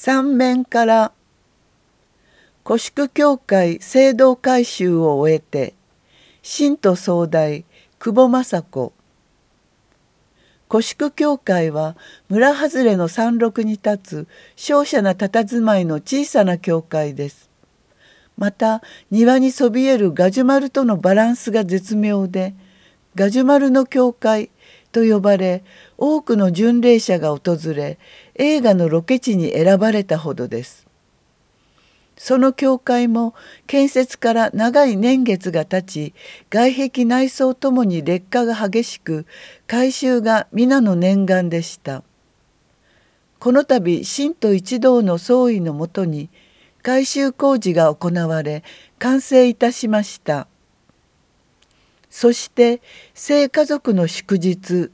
三面から古宿教会聖堂改修を終えて新都総大久保雅子古宿教会は村外れの山麓に立つ瀟洒な佇まいの小さな教会です。また庭にそびえるガジュマルとのバランスが絶妙でガジュマルの教会と呼ばれ多くの巡礼者が訪れ映画のロケ地に選ばれたほどです。その教会も建設から長い年月が経ち外壁内装ともに劣化が激しく改修が皆の念願でした。この度神都一同の総意のもとに改修工事が行われ完成いたしました。そして聖家族の祝日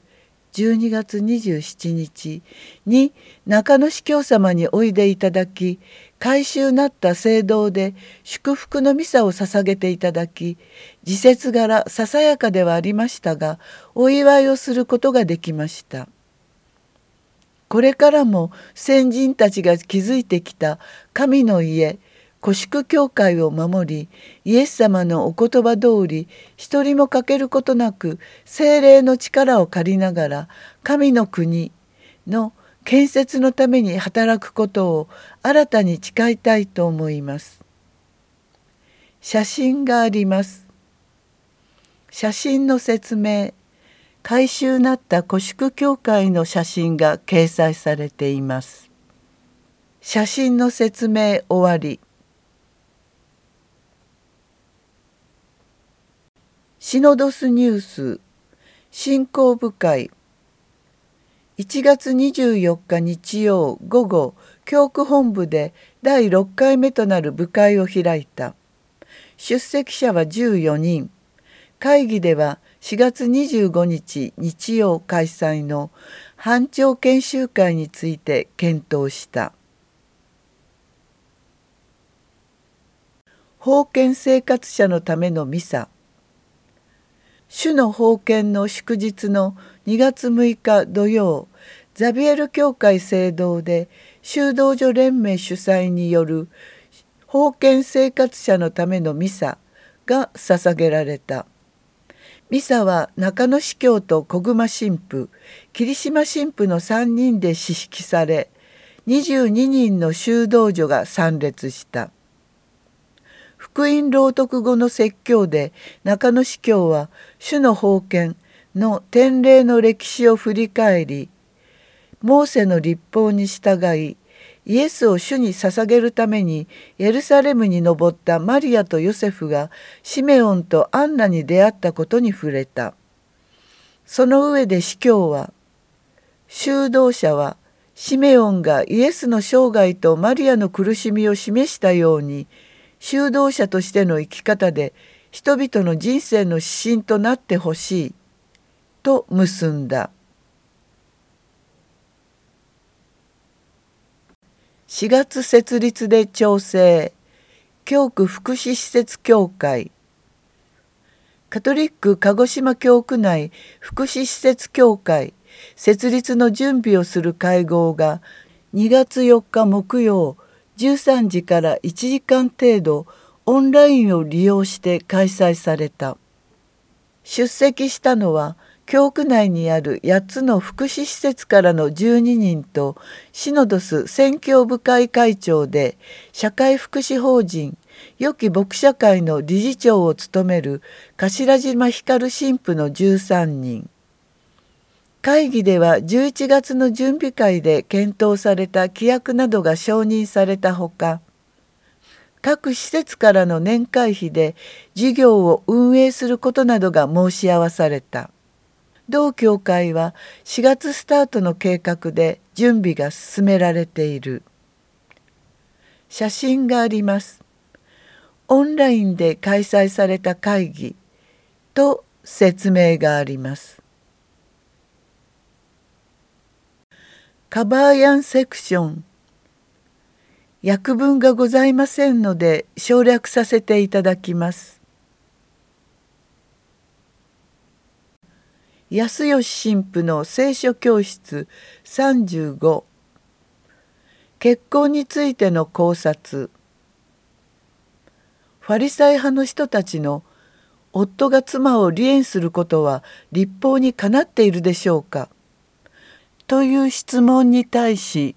12月27日に中野司教様においでいただき改修なった聖堂で祝福のミサを捧げていただき時節柄ささやかではありましたがお祝いをすることができました。これからも先人たちが築いてきた神の家古宿教会を守りイエス様のお言葉通り一人も欠けることなく精霊の力を借りながら神の国の建設のために働くことを新たに誓いたいと思います。写真があります。写真の説明改修なった古宿教会の写真が掲載されています。写真の説明終わり。シノドスニュース信仰部会。1月24日日曜午後教区本部で第6回目となる部会を開いた。出席者は14人。会議では4月25日日曜開催の班長研修会について検討した。封建生活者のためのミサ。主の封建の祝日の2月6日土曜ザビエル教会聖堂で修道女連盟主催による封建生活者のためのミサが捧げられた。ミサは中野司教と小熊神父霧島神父の3人で指揮され22人の修道女が参列した。福音朗読後の説教で中野司教は主の封建の典礼の歴史を振り返りモーセの立法に従いイエスを主に捧げるためにエルサレムに登ったマリアとヨセフがシメオンとアンナに出会ったことに触れた。その上で司教は修道者はシメオンがイエスの生涯とマリアの苦しみを示したように修道者としての生き方で人々の人生の指針となってほしいと結んだ。4月設立で調整教区福祉施設協会。カトリック鹿児島教区内福祉施設協会設立の準備をする会合が2月4日木曜13時から1時間程度オンラインを利用して開催された。出席したのは教区内にある8つの福祉施設からの12人とシノドス宣教部会会長で社会福祉法人良き牧者会の理事長を務める頭島光神父の13人。会議では11月の準備会で検討された規約などが承認されたほか各施設からの年会費で事業を運営することなどが申し合わされた。同協会は4月スタートの計画で準備が進められている。写真があります。オンラインで開催された会議と説明があります。カバーヤンセクション。訳文がございませんので省略させていただきます。安吉神父の聖書教室35結婚についての考察。ファリサイ派の人たちの夫が妻を離縁することは立法にかなっているでしょうか。という質問に対し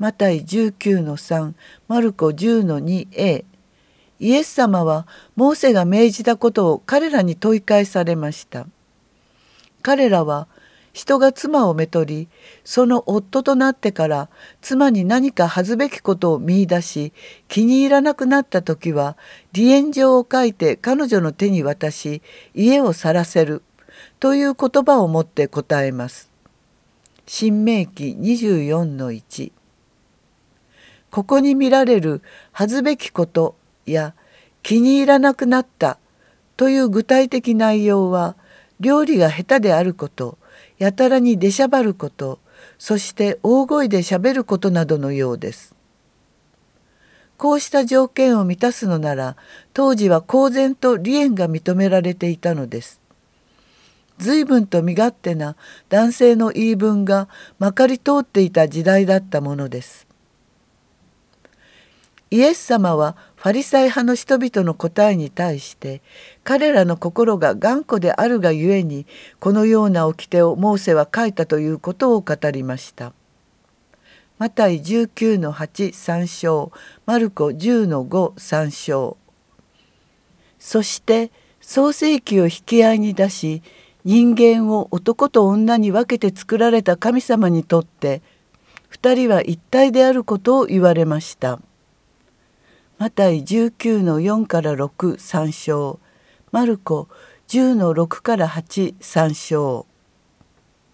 マタイ19の3マルコ10の 2a イエス様はモーセが命じたことを彼らに問い返されました。彼らは人が妻をめとりその夫となってから妻に何か恥ずべきことを見いだし気に入らなくなった時は離縁状を書いて彼女の手に渡し家を去らせるという言葉を持って答えます。新明記24の1ここに見られる恥ずべきことや気に入らなくなったという具体的内容は料理が下手であることやたらに出しゃばることそして大声でしゃべることなどのようです。こうした条件を満たすのなら当時は公然と離縁が認められていたのです。随分と身勝手な男性の言い分がまかり通っていた時代だったものです。イエス様はファリサイ派の人々の答えに対して彼らの心が頑固であるがゆえにこのような掟をモーセは書いたということを語りました。マタイ19の8参照マルコ10の5参照そして創世記を引き合いに出し人間を男と女に分けて作られた神様にとって2人は一体であることを言われました。マタイ19の4から6参照マルコ10の6から8参照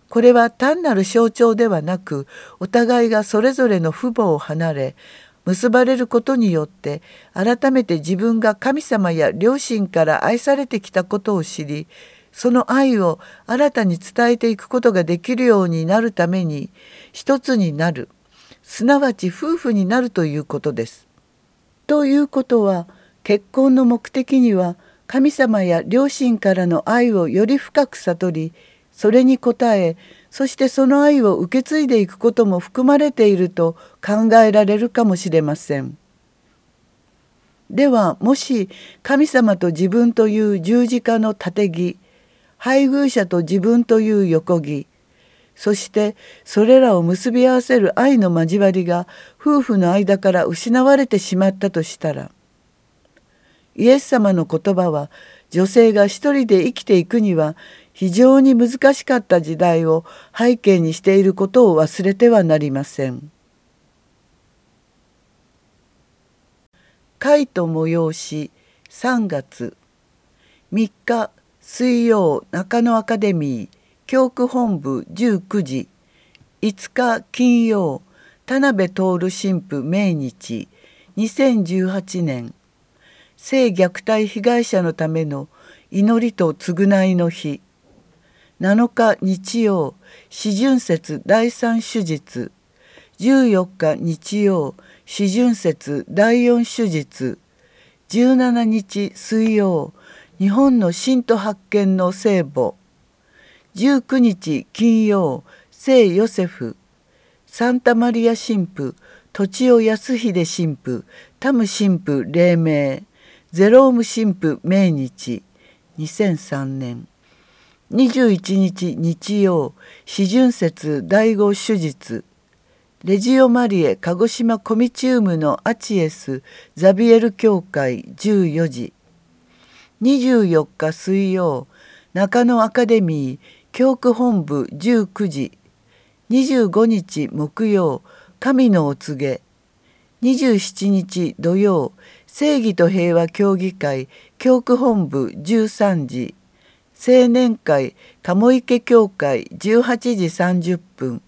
これは単なる象徴ではなくお互いがそれぞれの父母を離れ結ばれることによって改めて自分が神様や両親から愛されてきたことを知りその愛を新たに伝えていくことができるようになるために一つになるすなわち夫婦になるということです。ということは結婚の目的には神様や両親からの愛をより深く悟りそれに応えそしてその愛を受け継いでいくことも含まれていると考えられるかもしれません。ではもし神様と自分という十字架の縦木配偶者と自分という横木そしてそれらを結び合わせる愛の交わりが夫婦の間から失われてしまったとしたらイエス様の言葉は女性が一人で生きていくには非常に難しかった時代を背景にしていることを忘れてはなりません。会と催し3月3日水曜中野アカデミー教区本部19時5日金曜田辺徹神父命日2018年。性虐待被害者のための祈りと償いの日。7日日曜四旬節第三手術。14日日曜四旬節第四手術。17日水曜日本の信徒発見の聖母。19日金曜聖ヨセフ。サンタマリア神父土尾康秀神父タム神父黎明。ゼローム神父命日。2003年。21日日曜四旬節第五手術。レジオマリエ鹿児島コミチウムのアチエスザビエル教会。14時。24日水曜中野アカデミー教区本部19時。25日木曜神のお告げ。27日土曜正義と平和協議会教区本部13時。青年会鴨池教会18時30分。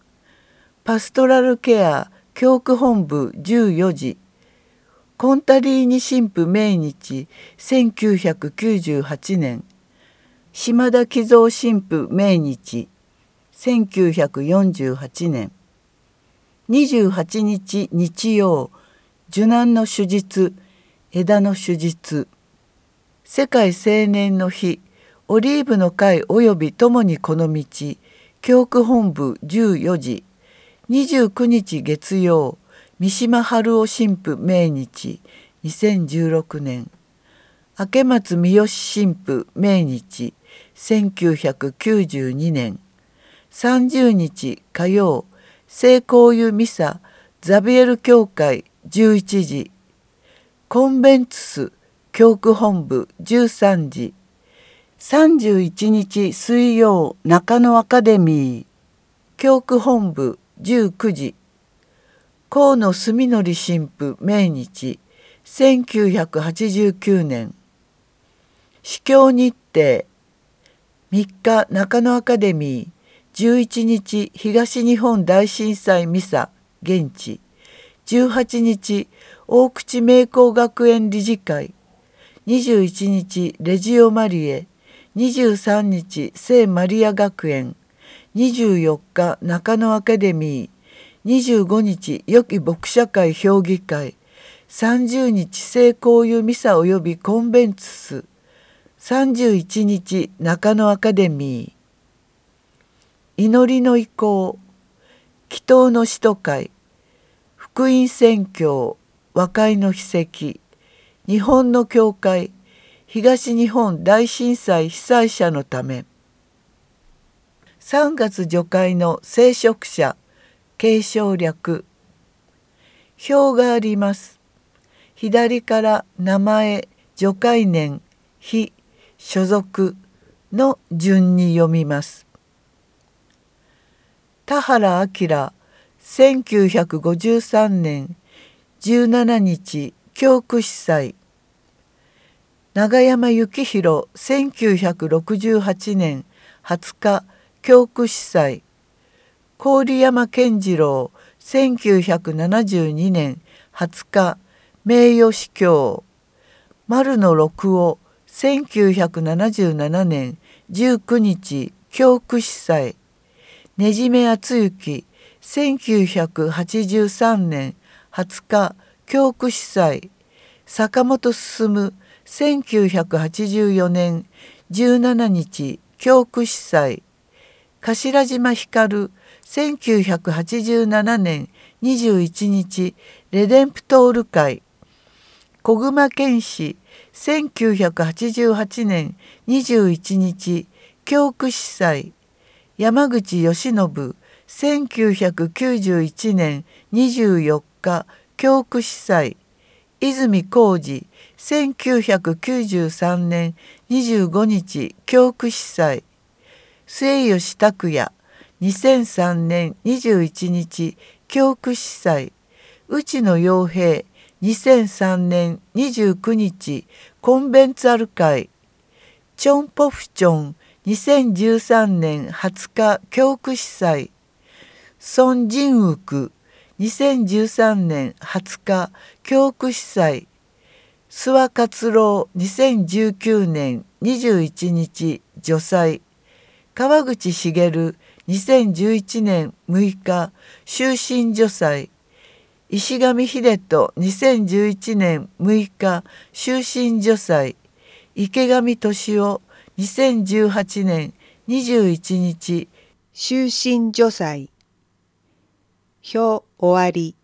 パストラルケア教区本部14時。コンタリーニ神父命日1998年。島田寄造神父命日1948年。28日日曜受難の手術枝の手術。世界青年の日オリーブの会及び共にこの道教区本部14時。29日月曜三島春夫神父命日2016年。明松三好神父命日1992年。30日火曜聖公湯ミサザビエル教会11時。コンベンツス教区本部13時。31日水曜中野アカデミー。教区本部19時。河野住則神父命日1989年。司教日程3日中野アカデミー11日東日本大震災ミサ現地。18日大口名工学園理事会。21日レジオマリエ。23日聖マリア学園。24日中野アカデミー。25日良き牧者会評議会。30日聖公湯ミサ及びコンベンツス。31日中野アカデミー。祈りの意向祈祷の使徒会。福音宣教和解の秘跡。日本の教会。東日本大震災被災者のため。3月除会の聖職者継承略。表があります。左から名前除会年日所属の順に読みます。田原明1953年17日教区司祭。長山幸宏1968年20日教区司祭。郡山健次郎1972年20日名誉司教。丸野六夫1977年19日教区司祭。ねじめ厚幸1983年20日教区司祭。坂本進1984年17日教区司祭。頭島光1987年21日レデンプトール会小熊健氏1988年21日教区司祭山口義信1991年24日教区司祭泉浩二1993年25日教区司祭末吉拓也2003年21日教区司祭。内野洋平2003年29日コンベンツァル会。チョン・ポフチョン2013年20日教区司祭。ソン・ジンウク2013年20日教区司祭。諏訪活郎2019年21日女祭。川口茂2011年6日終身除祭。石上秀人2011年6日終身除祭。池上敏夫2018年21日終身除祭。表終わり。